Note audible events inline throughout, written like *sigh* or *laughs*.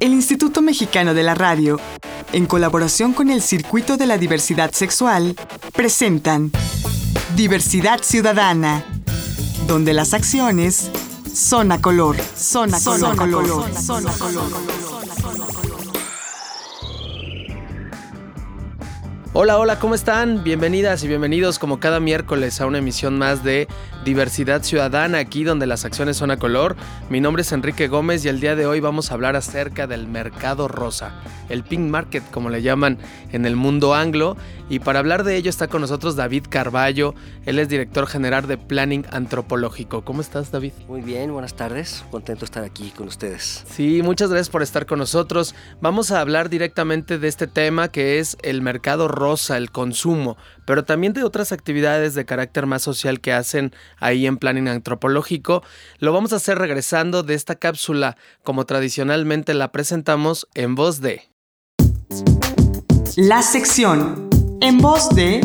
El Instituto Mexicano de la Radio, en colaboración con el Circuito de la Diversidad Sexual, presentan Diversidad Ciudadana, donde las acciones son a color, son a color, color, son a color. Hola, hola, ¿cómo están? Bienvenidas y bienvenidos como cada miércoles a una emisión más de Diversidad Ciudadana, aquí donde las acciones son a color. Mi nombre es Enrique Gómez y el día de hoy vamos a hablar acerca del mercado rosa, el pink market como le llaman en el mundo anglo. Y para hablar de ello está con nosotros David Carballo, él es director general de Planning Antropológico. ¿Cómo estás David? Muy bien, buenas tardes, contento de estar aquí con ustedes. Sí, muchas gracias por estar con nosotros. Vamos a hablar directamente de este tema que es el mercado rosa, el consumo, pero también de otras actividades de carácter más social que hacen ahí en Planning Antropológico. Lo vamos a hacer regresando de esta cápsula como tradicionalmente la presentamos en voz de... La sección en voz de...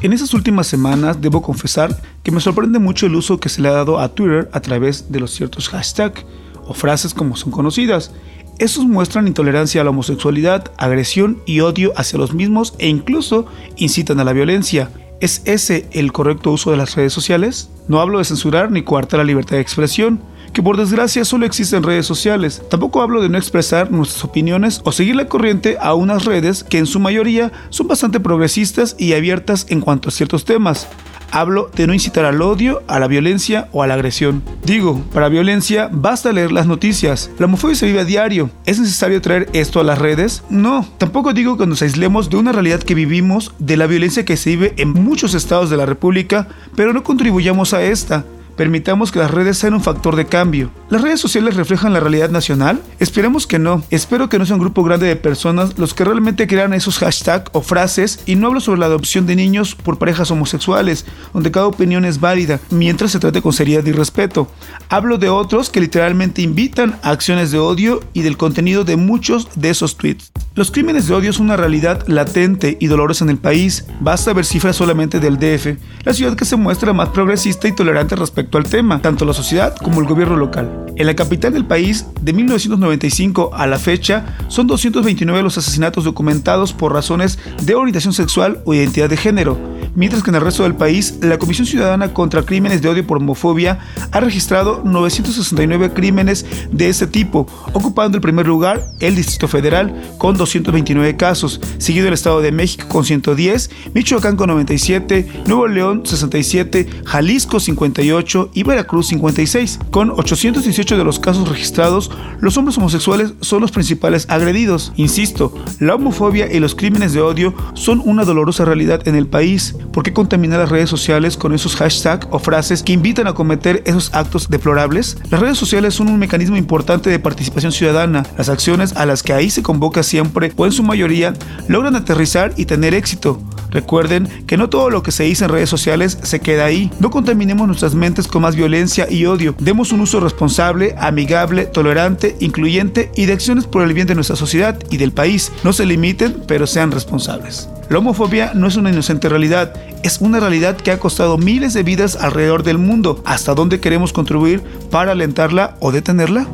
En esas últimas semanas debo confesar que me sorprende mucho el uso que se le ha dado a Twitter a través de los ciertos hashtags o frases como son conocidas. Estos muestran intolerancia a la homosexualidad, agresión y odio hacia los mismos e incluso incitan a la violencia. ¿Es ese el correcto uso de las redes sociales? No hablo de censurar ni coartar la libertad de expresión, que por desgracia solo existe en redes sociales. Tampoco hablo de no expresar nuestras opiniones o seguir la corriente a unas redes que en su mayoría son bastante progresistas y abiertas en cuanto a ciertos temas. Hablo de no incitar al odio, a la violencia o a la agresión. Digo, para violencia basta leer las noticias. La homofobia se vive a diario. ¿Es necesario traer esto a las redes? No. Tampoco digo que nos aislemos de una realidad que vivimos, de la violencia que se vive en muchos estados de la República, pero no contribuyamos a esta. Permitamos que las redes sean un factor de cambio. ¿Las redes sociales reflejan la realidad nacional? Esperemos que no. Espero que no sea un grupo grande de personas los que realmente crean esos hashtags o frases y no hablo sobre la adopción de niños por parejas homosexuales, donde cada opinión es válida, mientras se trate con seriedad y respeto. Hablo de otros que literalmente invitan a acciones de odio y del contenido de muchos de esos tweets. Los crímenes de odio son una realidad latente y dolorosa en el país. Basta ver cifras solamente del DF, la ciudad que se muestra más progresista y tolerante respecto al tema, tanto la sociedad como el gobierno local. En la capital del país, de 1995 a la fecha, son 229 los asesinatos documentados por razones de orientación sexual o identidad de género, mientras que en el resto del país, la Comisión Ciudadana contra Crímenes de Odio por Homofobia ha registrado 969 crímenes de este tipo, ocupando el primer lugar el Distrito Federal con 229 casos, seguido el Estado de México con 110, Michoacán con 97, Nuevo León 67, Jalisco 58 y Veracruz 56. Con 818 de los casos registrados, los hombres homosexuales son los principales agredidos. Insisto, la homofobia y los crímenes de odio son una dolorosa realidad en el país. ¿Por qué contaminar las redes sociales con esos hashtags o frases que invitan a cometer esos actos deplorables? Las redes sociales son un mecanismo importante de participación ciudadana. Las acciones a las que ahí se convoca siempre o en su mayoría logran aterrizar y tener éxito. Recuerden que no todo lo que se dice en redes sociales se queda ahí. No contaminemos nuestras mentes con más violencia y odio. Demos un uso responsable, amigable, tolerante, incluyente y de acciones por el bien de nuestra sociedad y del país. No se limiten, pero sean responsables. La homofobia no es una inocente realidad, es una realidad que ha costado miles de vidas alrededor del mundo. ¿Hasta dónde queremos contribuir para alentarla o detenerla?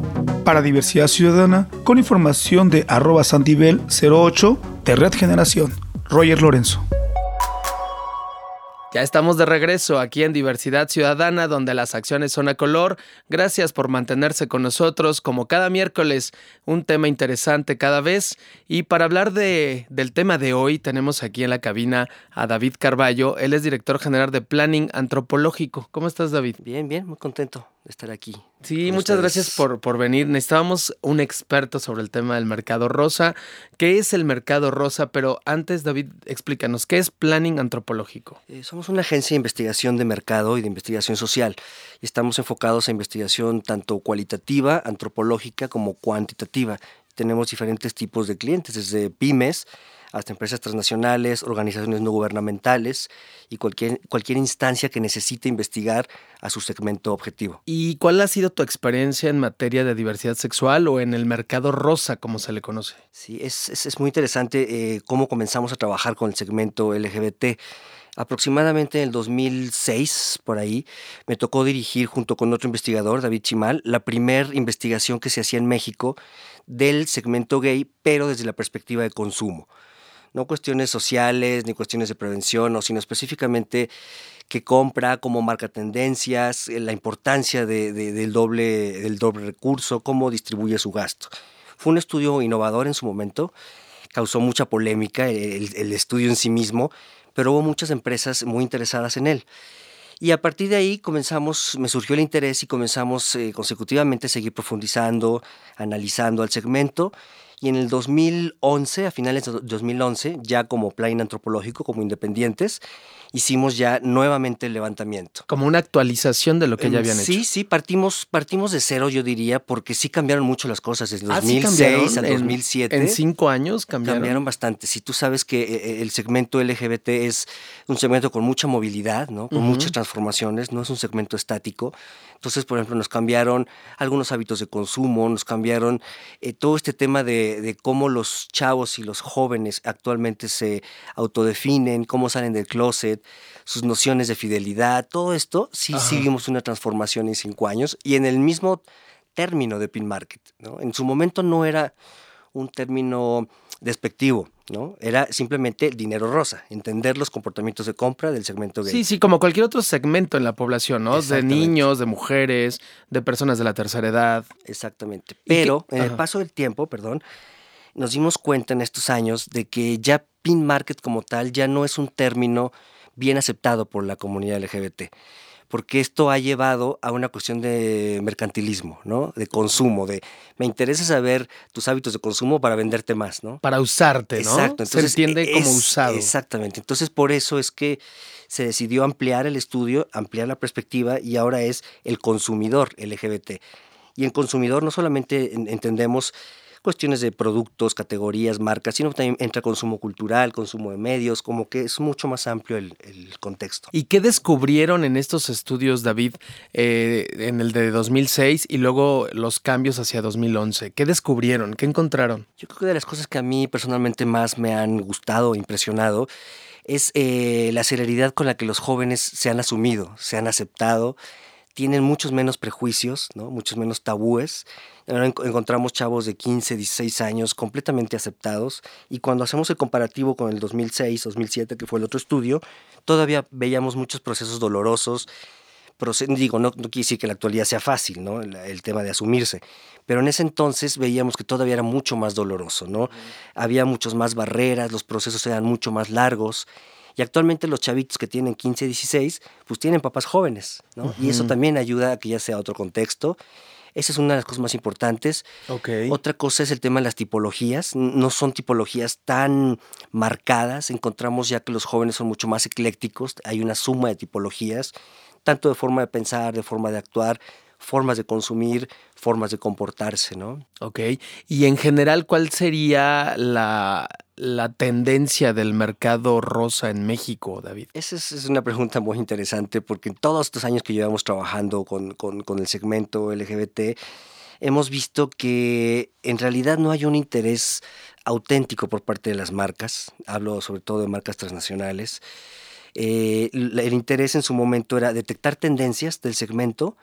Para Diversidad Ciudadana, con información de arroba santivel 08 de Red Generación, Roger Lorenzo. Ya estamos de regreso aquí en Diversidad Ciudadana, donde las acciones son a color. Gracias por mantenerse con nosotros, como cada miércoles, un tema interesante cada vez. Y para hablar de, del tema de hoy, tenemos aquí en la cabina a David Carballo. Él es director general de Planning Antropológico. ¿Cómo estás, David? Bien, bien, muy contento estar aquí. Sí, muchas gracias por, por venir. Necesitábamos un experto sobre el tema del mercado rosa. ¿Qué es el mercado rosa? Pero antes, David, explícanos, ¿qué es Planning Antropológico? Eh, somos una agencia de investigación de mercado y de investigación social. Estamos enfocados a investigación tanto cualitativa, antropológica, como cuantitativa. Tenemos diferentes tipos de clientes, desde pymes, hasta empresas transnacionales, organizaciones no gubernamentales y cualquier, cualquier instancia que necesite investigar a su segmento objetivo. ¿Y cuál ha sido tu experiencia en materia de diversidad sexual o en el mercado rosa, como se le conoce? Sí, es, es, muy interesante eh, cómo comenzamos a trabajar con el segmento LGBT. Aproximadamente en el 2006, por ahí, me tocó dirigir junto con otro investigador, David Chimal, la primera investigación que se hacía en México del segmento gay, pero desde la perspectiva de consumo. No cuestiones sociales ni cuestiones de prevención, sino específicamente qué compra, cómo marca tendencias, eh, la importancia del, doble, recurso, cómo distribuye su gasto. Fue un estudio innovador en su momento, causó mucha polémica el, estudio en sí mismo, pero hubo muchas empresas muy interesadas en él. Y a partir de ahí comenzamos, me surgió el interés y comenzamos eh, consecutivamente a seguir profundizando, analizando al segmento y en el 2011, a finales de 2011, ya como plan antropológico, como independientes, hicimos ya nuevamente el levantamiento. Como una actualización de lo que ya habían hecho. Sí, sí, partimos, partimos de cero, yo diría, porque sí cambiaron mucho las cosas desde 2006 ah, al 2007. En cinco años cambiaron. Cambiaron bastante. Si tú sabes que eh, eh, el segmento LGBT es un segmento con mucha movilidad, ¿no? con muchas transformaciones, no es un segmento estático. Entonces, por ejemplo, nos cambiaron algunos hábitos de consumo, nos cambiaron eh, todo este tema de, cómo los chavos y los jóvenes actualmente se autodefinen, cómo salen del closet, sus nociones de fidelidad, todo esto, sí, sí vimos una transformación en cinco años y en el mismo término de pin market. ¿no? En su momento no era un término despectivo, ¿no? Era simplemente dinero rosa, entender los comportamientos de compra del segmento gay. Sí, sí, como cualquier otro segmento en la población, ¿no? De niños, de mujeres, de personas de la tercera edad. Exactamente. Pero en el paso del tiempo, perdón, nos dimos cuenta en estos años de que ya pin market como tal ya no es un término bien aceptado por la comunidad LGBT porque esto ha llevado a una cuestión de mercantilismo, ¿no? De consumo, de me interesa saber tus hábitos de consumo para venderte más, ¿no? Para usarte, ¿no? Exacto. Entonces, se entiende como usado. Exactamente. Entonces, por eso es que se decidió ampliar el estudio, ampliar la perspectiva y ahora es el consumidor LGBT. Y en consumidor no solamente entendemos cuestiones de productos, categorías, marcas, sino también entra consumo cultural, consumo de medios, como que es mucho más amplio el, contexto. ¿Y qué descubrieron en estos estudios, David, eh, en el de 2006 y luego los cambios hacia 2011? ¿Qué descubrieron? ¿Qué encontraron? Yo creo que de las cosas que a mí personalmente más me han gustado, impresionado, es eh, la celeridad con la que los jóvenes se han asumido, se han aceptado tienen muchos menos prejuicios, ¿no? muchos menos tabúes. Ahora encontramos chavos de 15, 16 años completamente aceptados y cuando hacemos el comparativo con el 2006, 2007, que fue el otro estudio, todavía veíamos muchos procesos dolorosos. digo, no, quiere decir que la actualidad sea fácil, ¿no? El, tema de asumirse, pero en ese entonces veíamos que todavía era mucho más doloroso, ¿no? Había muchas más barreras, los procesos eran mucho más largos y actualmente los chavitos que tienen 15, 16, pues tienen papás jóvenes, ¿no? Y eso también ayuda a que ya sea otro contexto. Esa es una de las cosas más importantes. Okay. Otra cosa es el tema de las tipologías. No son tipologías tan marcadas. Encontramos ya que los jóvenes son mucho más eclécticos. Hay una suma de tipologías, tanto de forma de pensar, de forma de actuar, formas de consumir, formas de comportarse, ¿no? Ok. Y en general, ¿cuál sería la, la tendencia del mercado rosa en México, David? Esa es, una pregunta muy interesante porque en todos estos años que llevamos trabajando con, con el segmento LGBT, hemos visto que en realidad no hay un interés auténtico por parte de las marcas, hablo sobre todo de marcas transnacionales. Eh, el interés en su momento era detectar tendencias del segmento,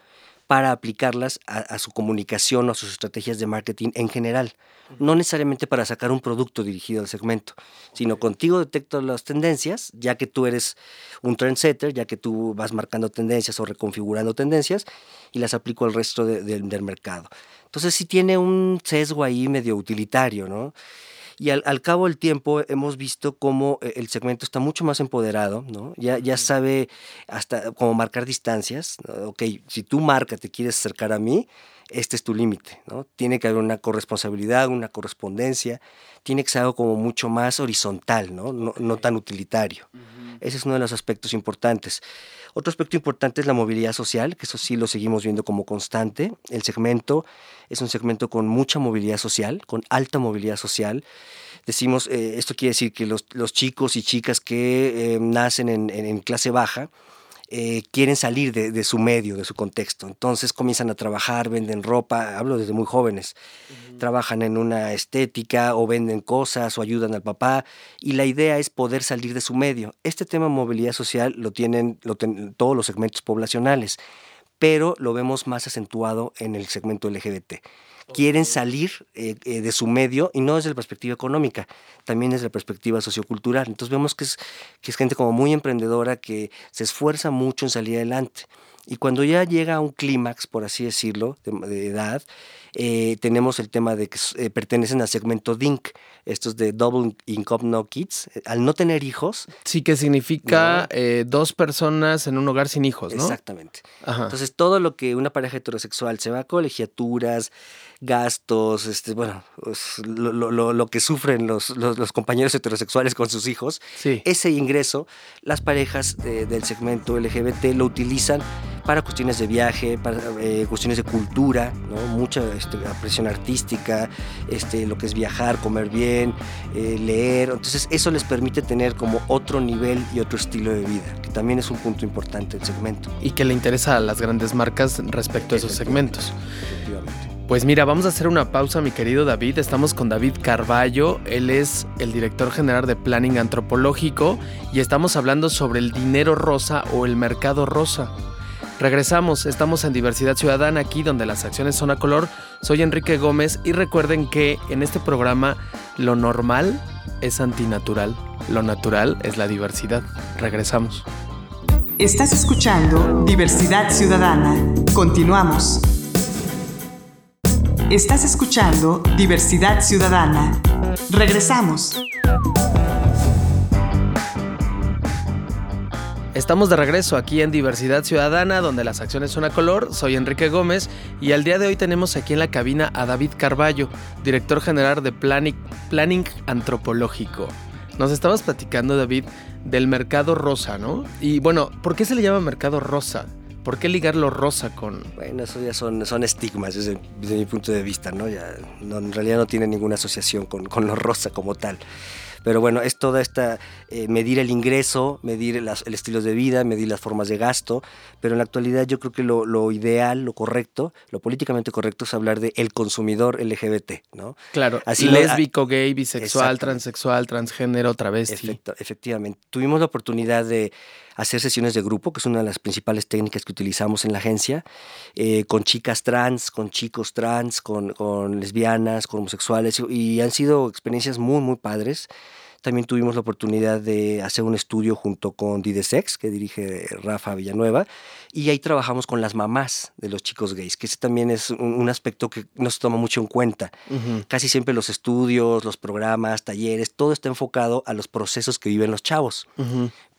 para aplicarlas a, su comunicación o a sus estrategias de marketing en general. No necesariamente para sacar un producto dirigido al segmento, sino contigo detecto las tendencias, ya que tú eres un trendsetter, ya que tú vas marcando tendencias o reconfigurando tendencias y las aplico al resto del mercado. Entonces sí tiene un sesgo ahí medio utilitario, ¿no? Y al, cabo del tiempo hemos visto cómo eh, el segmento está mucho más empoderado, ¿no? Ya, ya sabe hasta cómo marcar distancias. Ok, si tú marca, te quieres acercar a mí, este es tu límite, ¿no? Tiene que haber una corresponsabilidad, una correspondencia, tiene que ser algo como mucho más horizontal, ¿no? No, tan utilitario. Ese es uno de los aspectos importantes. Otro aspecto importante es la movilidad social, que eso sí lo seguimos viendo como constante. El segmento es un segmento con mucha movilidad social, con alta movilidad social. Decimos, eh, esto quiere decir que los, chicos y chicas que eh, nacen en, clase baja, eh, quieren salir de, su medio, de su contexto. Entonces comienzan a trabajar, venden ropa, hablo desde muy jóvenes, trabajan en una estética o venden cosas o ayudan al papá y la idea es poder salir de su medio. Este tema de movilidad social lo tienen, lo todos los segmentos poblacionales, pero lo vemos más acentuado en el segmento LGBT quieren salir eh, eh, de su medio y no desde la perspectiva económica, también desde la perspectiva sociocultural. Entonces vemos que es, que es gente como muy emprendedora que se esfuerza mucho en salir adelante. Y cuando ya llega a un clímax, por así decirlo, de, edad, eh, tenemos el tema de que pertenecen al segmento DINK, estos de Double Income No Kids. Al no tener hijos. Sí, que significa dos personas en un hogar sin hijos, ¿no? Exactamente. Entonces, todo lo que una pareja heterosexual se va a colegiaturas, gastos, este, bueno, pues, lo, que sufren los, los, compañeros heterosexuales con sus hijos, ese ingreso, las parejas del segmento LGBT lo utilizan para cuestiones de viaje, para eh, cuestiones de cultura, ¿no? mucha este, presión artística, este, lo que es viajar, comer bien, eh, leer. Entonces eso les permite tener como otro nivel y otro estilo de vida, que también es un punto importante del segmento. Y que le interesa a las grandes marcas respecto a esos segmentos. Pues mira, vamos a hacer una pausa, mi querido David. Estamos con David Carballo. Él es el director general de Planning Antropológico y estamos hablando sobre el dinero rosa o el mercado rosa. Regresamos, estamos en Diversidad Ciudadana, aquí donde las acciones son a color. Soy Enrique Gómez y recuerden que en este programa lo normal es antinatural, lo natural es la diversidad. Regresamos. Estás escuchando Diversidad Ciudadana. Continuamos. Estás escuchando Diversidad Ciudadana. Regresamos. Estamos de regreso aquí en Diversidad Ciudadana, donde las acciones son a color. Soy Enrique Gómez y al día de hoy tenemos aquí en la cabina a David Carballo, director general de Planning, Antropológico. Nos estabas platicando, David, del mercado rosa, ¿no? Y bueno, ¿por qué se le llama mercado rosa? ¿Por qué ligarlo rosa con...? Bueno, eso ya son, son estigmas desde, mi punto de vista, ¿no? Ya en realidad no tiene ninguna asociación con, con lo rosa como tal. Pero bueno, es toda esta, eh, medir el ingreso, medir el estilo de vida, medir las formas de gasto, pero en la actualidad yo creo que lo, ideal, lo correcto, lo políticamente correcto es hablar de el consumidor LGBT, ¿no? Claro, así lésbico, gay, bisexual, transexual, transgénero, travesti. efectivamente. Tuvimos la oportunidad de hacer sesiones de grupo, que es una de las principales técnicas que utilizamos en la agencia, eh, con chicas trans, con chicos trans, con, con lesbianas, con homosexuales, y han sido experiencias muy, muy padres. También tuvimos la oportunidad de hacer un estudio junto con Didesex, que dirige Rafa Villanueva, y ahí trabajamos con las mamás de los chicos gays, que ese también es un, aspecto que no se toma mucho en cuenta. Casi siempre los estudios, los programas, talleres, todo está enfocado a los procesos que viven los chavos.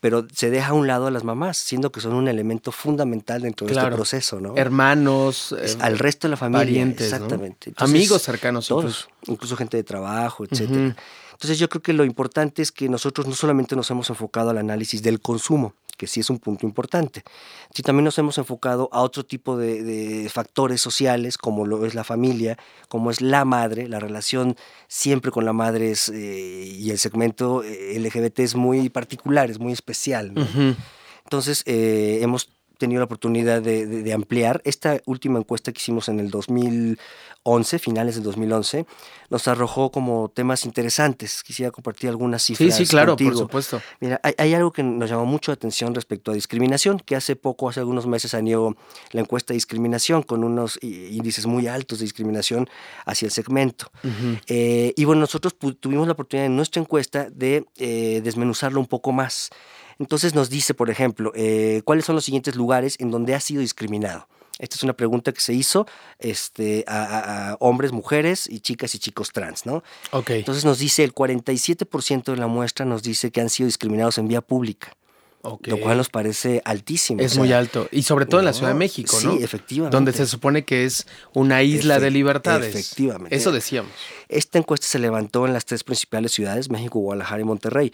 Pero se deja a un lado a las mamás, siendo que son un elemento fundamental dentro de este proceso, ¿no? Hermanos, al resto de la familia, parientes, exactamente. Amigos cercanos, todos, incluso. gente de trabajo, etcétera. Entonces yo creo que lo importante es que nosotros no solamente nos hemos enfocado al análisis del consumo, que sí es un punto importante, sino también nos hemos enfocado a otro tipo de, factores sociales, como lo es la familia, como es la madre, la relación siempre con la madre es, eh, y el segmento eh, LGBT es muy particular, es muy especial. Entonces eh, hemos tenido la oportunidad de, ampliar. Esta última encuesta que hicimos en el 2011, finales del 2011, nos arrojó como temas interesantes. Quisiera compartir algunas cifras. Sí, sí, claro, por supuesto. Mira, hay, algo que nos llamó mucho la atención respecto a discriminación, que hace poco, hace algunos meses, salió la encuesta de discriminación con unos índices muy altos de discriminación hacia el segmento. Eh, y bueno, nosotros tuvimos la oportunidad en nuestra encuesta de eh, desmenuzarlo un poco más. Entonces nos dice, por ejemplo, eh, cuáles son los siguientes lugares en donde ha sido discriminado. Esta es una pregunta que se hizo este, a, hombres, mujeres y chicas y chicos trans, ¿no? Ok. Entonces nos dice el 47% de la muestra nos dice que han sido discriminados en vía pública. Lo cual nos parece altísimo. Es muy alto. Y sobre todo en la Ciudad de México, ¿no? Sí, efectivamente. Donde se supone que es una isla de libertades. Efectivamente. Eso decíamos. Esta encuesta se levantó en las tres principales ciudades, México, Guadalajara y Monterrey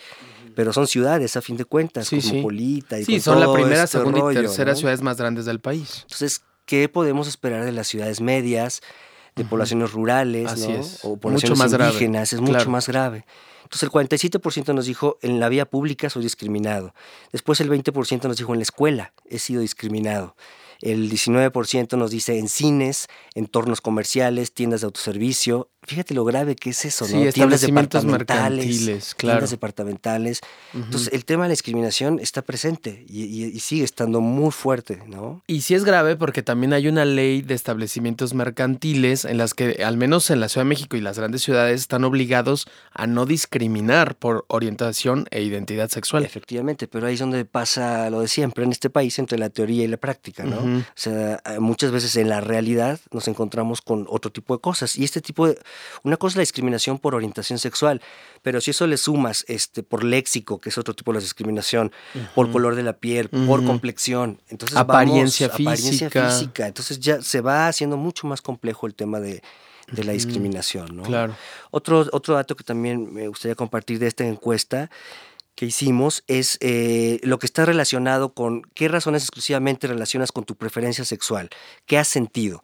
pero son ciudades a fin de cuentas, cosmopolita y Sí, son la primera, este segunda y tercera ciudades más grandes del país. Entonces, ¿qué podemos esperar de las ciudades medias, de poblaciones rurales, ¿no? o poblaciones mucho más indígenas? Es mucho más grave. Entonces el 47% nos dijo en la vía pública soy discriminado. Después el 20% nos dijo en la escuela he sido discriminado el 19% nos dice en cines, entornos comerciales, tiendas de autoservicio. Fíjate lo grave que es eso, ¿no? tiendas departamentales, claro. Tiendas departamentales. Entonces, el tema de la discriminación está presente y, sigue estando muy fuerte, ¿no? Y sí es grave porque también hay una ley de establecimientos mercantiles en las que, al menos en la Ciudad de México y las grandes ciudades, están obligados a no discriminar por orientación e identidad sexual. Efectivamente, pero ahí es donde pasa lo de siempre en este país entre la teoría y la práctica, ¿no? O sea, eh, muchas veces en la realidad nos encontramos con otro tipo de cosas. Y este tipo de... Una cosa es la discriminación por orientación sexual, pero si eso le sumas este, por léxico, que es otro tipo de discriminación, por color de la piel, por complexión, entonces apariencia, vamos, física. apariencia física. Entonces ya se va haciendo mucho más complejo el tema de, de la discriminación. ¿no? Claro. Otro, otro dato que también me gustaría compartir de esta encuesta que hicimos es eh, lo que está relacionado con qué razones exclusivamente relacionas con tu preferencia sexual, qué has sentido.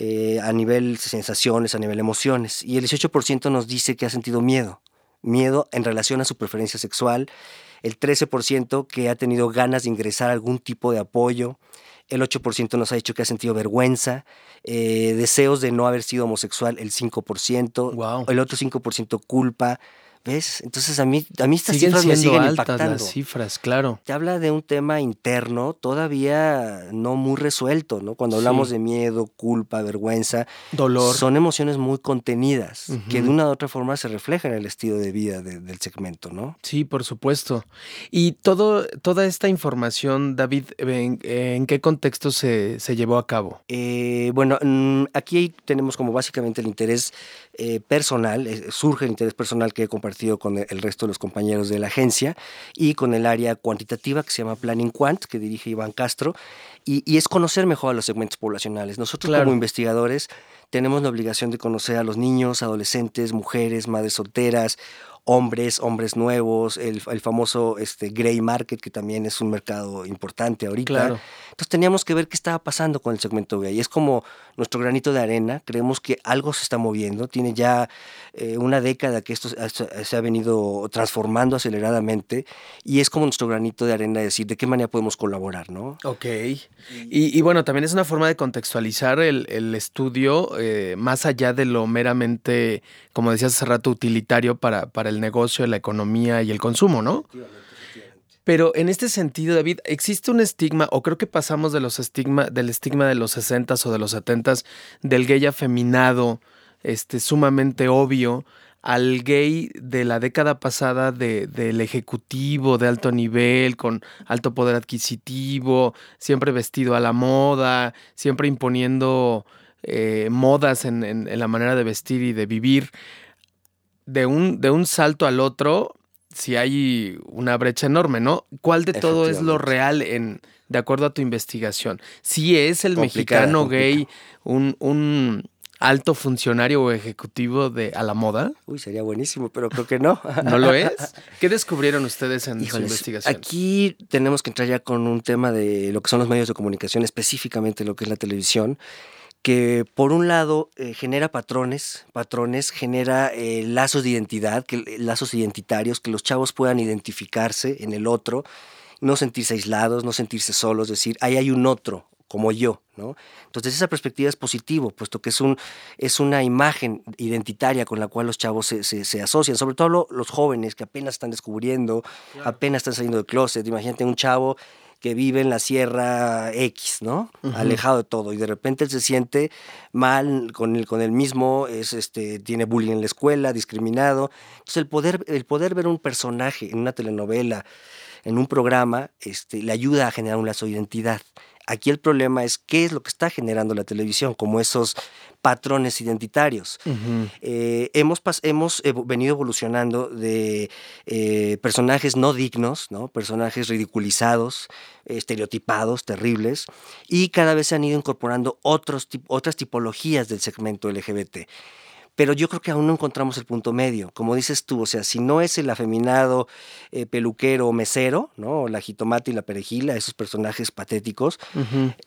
Eh, a nivel sensaciones, a nivel emociones. Y el 18% nos dice que ha sentido miedo, miedo en relación a su preferencia sexual. El 13% que ha tenido ganas de ingresar a algún tipo de apoyo. El 8% nos ha dicho que ha sentido vergüenza, eh, deseos de no haber sido homosexual, el 5%, el otro 5% culpa, ¿Ves? Entonces a mí, a mí estas siguen cifras siendo me siguen altas impactando. las cifras, claro. Te habla de un tema interno todavía no muy resuelto, ¿no? Cuando hablamos Sí. de miedo, culpa, vergüenza, Dolor. son emociones muy contenidas que de una u otra forma se reflejan en el estilo de vida de- del segmento, ¿no? Sí, por supuesto. Y todo, toda esta información, David, ¿en, en qué contexto se, se llevó a cabo? Eh, bueno, mm, aquí tenemos como básicamente el interés eh, personal, eh, surge el interés personal que he compartido con el- el resto de los compañeros de la agencia y con el área cuantitativa que se llama Planning Quant, que dirige Iván Castro, y, y es conocer mejor a los segmentos poblacionales. Nosotros Claro. como investigadores tenemos la obligación de conocer a los niños, adolescentes, mujeres, madres solteras, hombres, hombres nuevos, el, el famoso este, gray market, que también es un mercado importante ahorita. Claro. Entonces teníamos que ver qué estaba pasando con el segmento gay. Es como nuestro granito de arena, creemos que algo se está moviendo, tiene ya eh, una década que esto se- se ha venido transformando aceleradamente y es como nuestro granito de arena decir de qué manera podemos colaborar, ¿no? Ok. Y, y bueno, también es una forma de contextualizar el, el estudio eh, más allá de lo meramente, como decías hace rato, utilitario para, para el negocio, la economía y el consumo, ¿no? Pero en este sentido, David, ¿existe un estigma, o creo que pasamos de los estigma, del estigma de los 60s o de los 70s, del gay afeminado, este, sumamente obvio, al gay de la década pasada de- del ejecutivo de alto nivel, con alto poder adquisitivo, siempre vestido a la moda, siempre imponiendo eh, modas en, en- en la manera de vestir y de vivir. De un, de un salto al otro, si hay una brecha enorme, ¿no? ¿Cuál de todo es lo real en, de acuerdo a tu investigación? Si es el Complicada, mexicano complicada. gay un, un alto funcionario o ejecutivo de a la moda? Uy, sería buenísimo, pero creo que no. *laughs* ¿No lo es? ¿Qué descubrieron ustedes en su Híjoles, investigación? Aquí tenemos que entrar ya con un tema de lo que son los medios de comunicación, específicamente lo que es la televisión, que por un lado eh, genera patrones, patrones, genera eh, lazos de identidad, que, eh, lazos identitarios, que los chavos puedan identificarse en el otro, no sentirse aislados, no sentirse solos, decir, ahí hay un otro como yo, ¿no? Entonces esa perspectiva es positivo, puesto que es, un, es una imagen identitaria con la cual los chavos se, se- se asocian, sobre todo lo- los jóvenes que apenas están descubriendo, apenas están saliendo del closet. Imagínate un chavo que vive en la Sierra X, ¿no? Alejado de todo y de repente él se siente mal con el, con el mismo, es, este, tiene bullying en la escuela, discriminado. Entonces el poder, el poder ver un personaje en una telenovela, en un programa, este, le ayuda a generar un lazo de identidad. Aquí el problema es qué es lo que está generando la televisión, como esos patrones identitarios. Eh, hemos, pas- hemos evo- venido evolucionando de eh, personajes no dignos, ¿no? personajes ridiculizados, estereotipados, terribles, y cada vez se han ido incorporando otros, otras tipologías del segmento LGBT. Pero yo creo que aún no encontramos el punto medio. Como dices tú, o sea, si no es el afeminado eh, peluquero o mesero, ¿no? La jitomate y la perejila, esos personajes patéticos.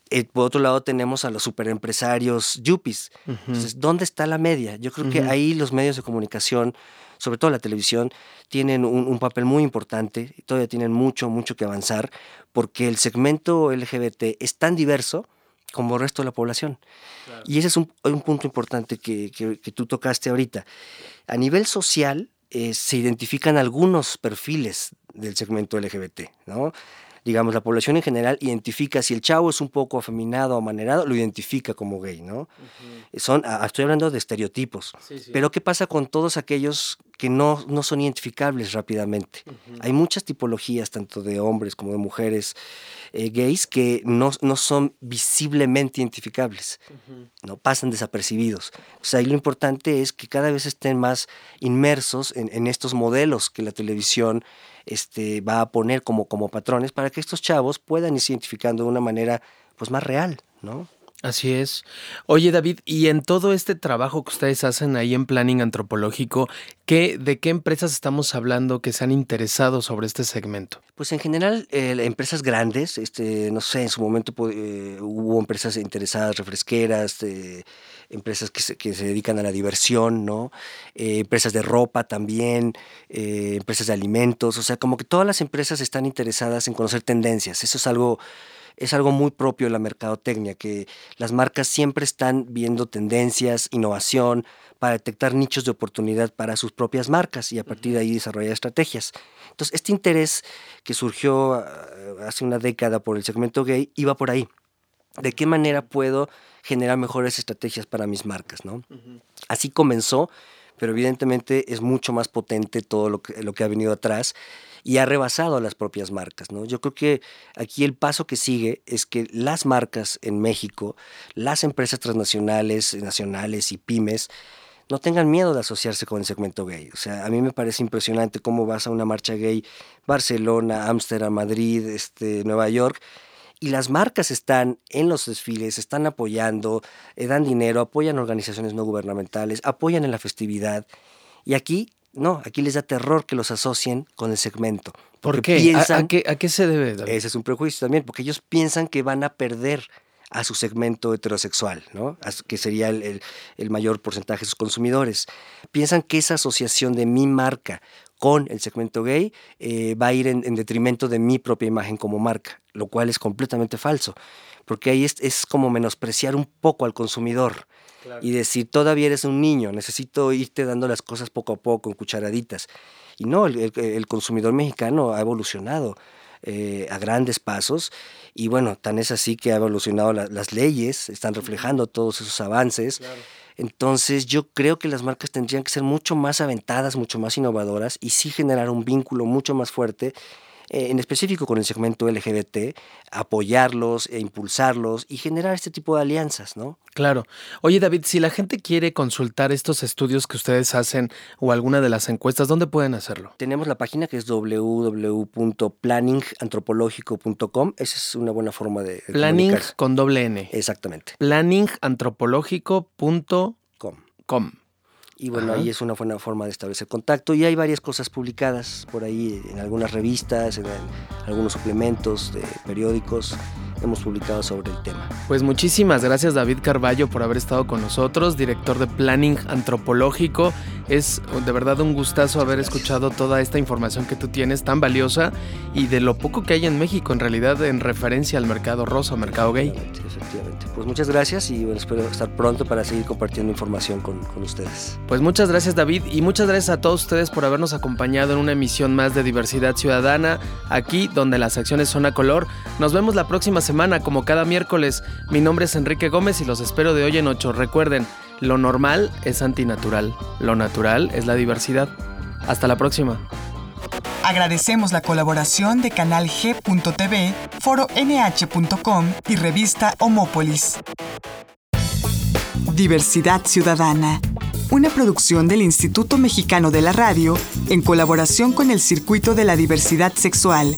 Eh, por otro lado tenemos a los superempresarios yuppies. Entonces, ¿dónde está la media? Yo creo que ahí los medios de comunicación, sobre todo la televisión, tienen un, papel muy importante, y todavía tienen mucho, mucho que avanzar, porque el segmento LGBT es tan diverso como el resto de la población. Y ese es un, punto importante que, tú tocaste ahorita. A nivel social, eh, se identifican algunos perfiles del segmento LGBT, ¿no? Digamos, la población en general identifica, si el chavo es un poco afeminado o amanerado, lo identifica como gay, ¿no? Son, estoy hablando de estereotipos. Pero ¿qué pasa con todos aquellos que no, no son identificables rápidamente? Hay muchas tipologías, tanto de hombres como de mujeres eh, gays, que no, no, son visiblemente identificables, ¿no? Pasan desapercibidos. O sea, ahí lo importante es que cada vez estén más inmersos en, en estos modelos que la televisión este, va a poner como, como patrones para que estos chavos puedan ir identificando de una manera pues, más real, ¿no? Así es. Oye, David, y en todo este trabajo que ustedes hacen ahí en planning antropológico, ¿qué, ¿de qué empresas estamos hablando que se han interesado sobre este segmento? Pues en general, eh, empresas grandes, este, no sé, en su momento eh, hubo empresas interesadas, refresqueras, eh, empresas que se, que se, dedican a la diversión, ¿no? empresas de ropa también, empresas de alimentos, o sea, como que todas las empresas están interesadas en conocer tendencias. Eso es algo es algo muy propio de la mercadotecnia, que las marcas siempre están viendo tendencias, innovación, para detectar nichos de oportunidad para sus propias marcas y a partir de ahí desarrollar estrategias. Entonces, este interés que surgió ah, hace una década por el segmento gay iba por ahí. ¿De qué manera puedo generar mejores estrategias para mis marcas? ¿no? Así comenzó, pero evidentemente es mucho más potente todo lo que, lo que ha venido atrás y ha rebasado a las propias marcas. ¿no? Yo creo que aquí el paso que sigue es que las marcas en México, las empresas transnacionales, nacionales y pymes, no tengan miedo de asociarse con el segmento gay. O sea, a mí me parece impresionante cómo vas a una marcha gay, Barcelona, Ámsterdam, Madrid, este, Nueva York, y las marcas están en los desfiles, están apoyando, eh, dan dinero, apoyan organizaciones no gubernamentales, apoyan en la festividad. Y aquí no, aquí les da terror que los asocien con el segmento. ¿Por qué? ¿A, qué? se debe? Ese es un prejuicio también, porque ellos piensan que van a perder a su segmento heterosexual, ¿no? que sería el, mayor porcentaje de sus consumidores. Piensan que esa asociación de mi marca con el segmento gay eh, va a ir en, detrimento de mi propia imagen como marca, lo cual es completamente falso, porque ahí es como menospreciar un poco al consumidor y decir, todavía eres un niño, necesito irte dando las cosas poco a poco, en cucharaditas. Y no, el, consumidor mexicano ha evolucionado eh, a grandes pasos y bueno, tan es así que ha evolucionado las leyes, están reflejando todos esos avances. Entonces yo creo que las marcas tendrían que ser mucho más aventadas, mucho más innovadoras y sí generar un vínculo mucho más fuerte eh, en específico con el segmento LGBT, apoyarlos e impulsarlos y generar este tipo de alianzas, ¿no? Claro. Oye, David, si la gente quiere consultar estos estudios que ustedes hacen o alguna de las encuestas, ¿dónde pueden hacerlo? Tenemos la página que es www.planningantropológico.com. Esa es una buena forma de. Planning con doble N. Exactamente. Planningantropológico.com. Y bueno, ahí es una buena forma de establecer contacto. Y hay varias cosas publicadas por ahí en algunas revistas, en, algunos suplementos de periódicos. Hemos publicado sobre el tema. Pues muchísimas gracias David Carballo por haber estado con nosotros, director de Planning Antropológico. Es de verdad un gustazo haber escuchado toda esta información que tú tienes tan valiosa y de lo poco que hay en México en realidad en referencia al mercado rosa, mercado gay. efectivamente. Pues muchas gracias y bueno, espero estar pronto para seguir compartiendo información con, con ustedes. Pues muchas gracias David y muchas gracias a todos ustedes por habernos acompañado en una emisión más de Diversidad Ciudadana, aquí donde las acciones son a color. Nos vemos la próxima semana como cada miércoles. Mi nombre es Enrique Gómez y los espero de hoy en 8. Recuerden, lo normal es antinatural, lo natural es la diversidad. Hasta la próxima. Agradecemos la colaboración de Canal G.tv, Foro NH.com y revista Homópolis. Diversidad Ciudadana una producción del Instituto Mexicano de la Radio en colaboración con el Circuito de la Diversidad Sexual.